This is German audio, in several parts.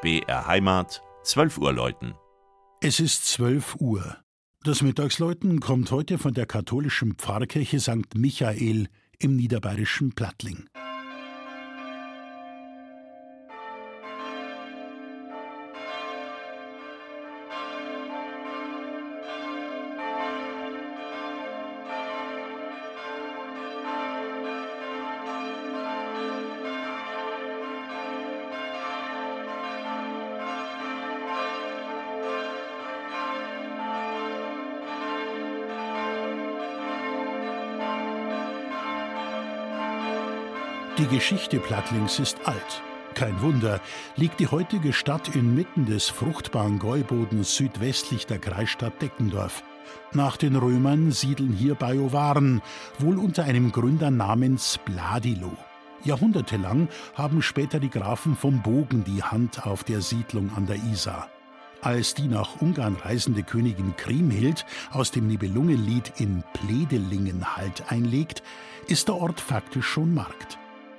BR Heimat, 12 Uhr läuten. Es ist 12 Uhr. Das Mittagsläuten kommt heute von der katholischen Pfarrkirche St. Michael im niederbayerischen Plattling. Die Geschichte Plattlings ist alt. Kein Wunder, liegt die heutige Stadt inmitten des fruchtbaren Gäubodens südwestlich der Kreisstadt Deckendorf. Nach den Römern siedeln hier Bajuwaren, wohl unter einem Gründer namens Bladilo. Jahrhundertelang haben später die Grafen vom Bogen die Hand auf der Siedlung an der Isar. Als die nach Ungarn reisende Königin Kriemhild aus dem Nibelungenlied in Pledelingen Halt einlegt, ist der Ort faktisch schon Markt.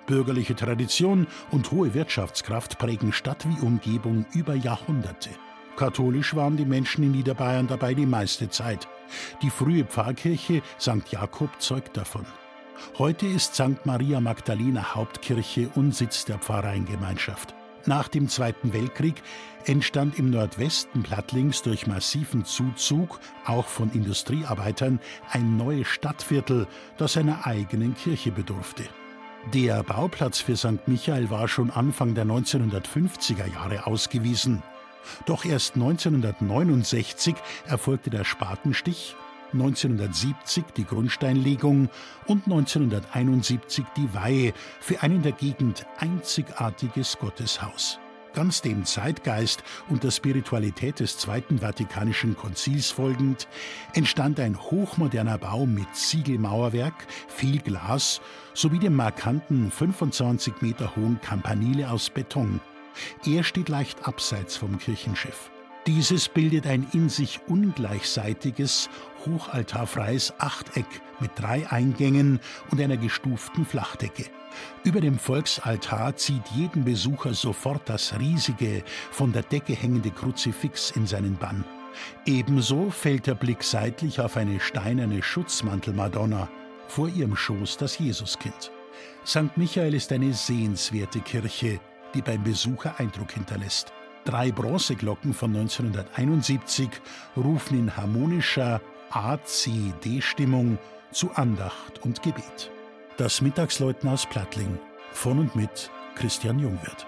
Bürgerliche Tradition und hohe Wirtschaftskraft prägen Stadt wie Umgebung über Jahrhunderte. Katholisch waren die Menschen in Niederbayern dabei die meiste Zeit. Die frühe Pfarrkirche St. Jakob zeugt davon. Heute ist St. Maria Magdalena Hauptkirche und Sitz der Pfarreiengemeinschaft. Nach dem Zweiten Weltkrieg entstand im Nordwesten Plattlings durch massiven Zuzug, auch von Industriearbeitern, ein neues Stadtviertel, das einer eigenen Kirche bedurfte. Der Bauplatz für St. Michael war schon Anfang der 1950er Jahre ausgewiesen. Doch erst 1969 erfolgte der Spatenstich, 1970 die Grundsteinlegung und 1971 die Weihe für ein in der Gegend einzigartiges Gotteshaus. Ganz dem Zeitgeist und der Spiritualität des Zweiten Vatikanischen Konzils folgend, entstand ein hochmoderner Bau mit Ziegelmauerwerk, viel Glas sowie dem markanten 25 Meter hohen Campanile aus Beton. Er steht leicht abseits vom Kirchenschiff. Dieses bildet ein in sich ungleichseitiges, hochaltarfreies Achteck mit drei Eingängen und einer gestuften Flachdecke. Über dem Volksaltar zieht jeden Besucher sofort das riesige, von der Decke hängende Kruzifix in seinen Bann. Ebenso fällt der Blick seitlich auf eine steinerne Schutzmantelmadonna, vor ihrem Schoß das Jesuskind. St. Michael ist eine sehenswerte Kirche, die beim Besucher Eindruck hinterlässt. Drei Bronzeglocken von 1971 rufen in harmonischer A-C-D-Stimmung zu Andacht und Gebet. Das Mittagsläuten aus Plattling von und mit Christian Jungwirth.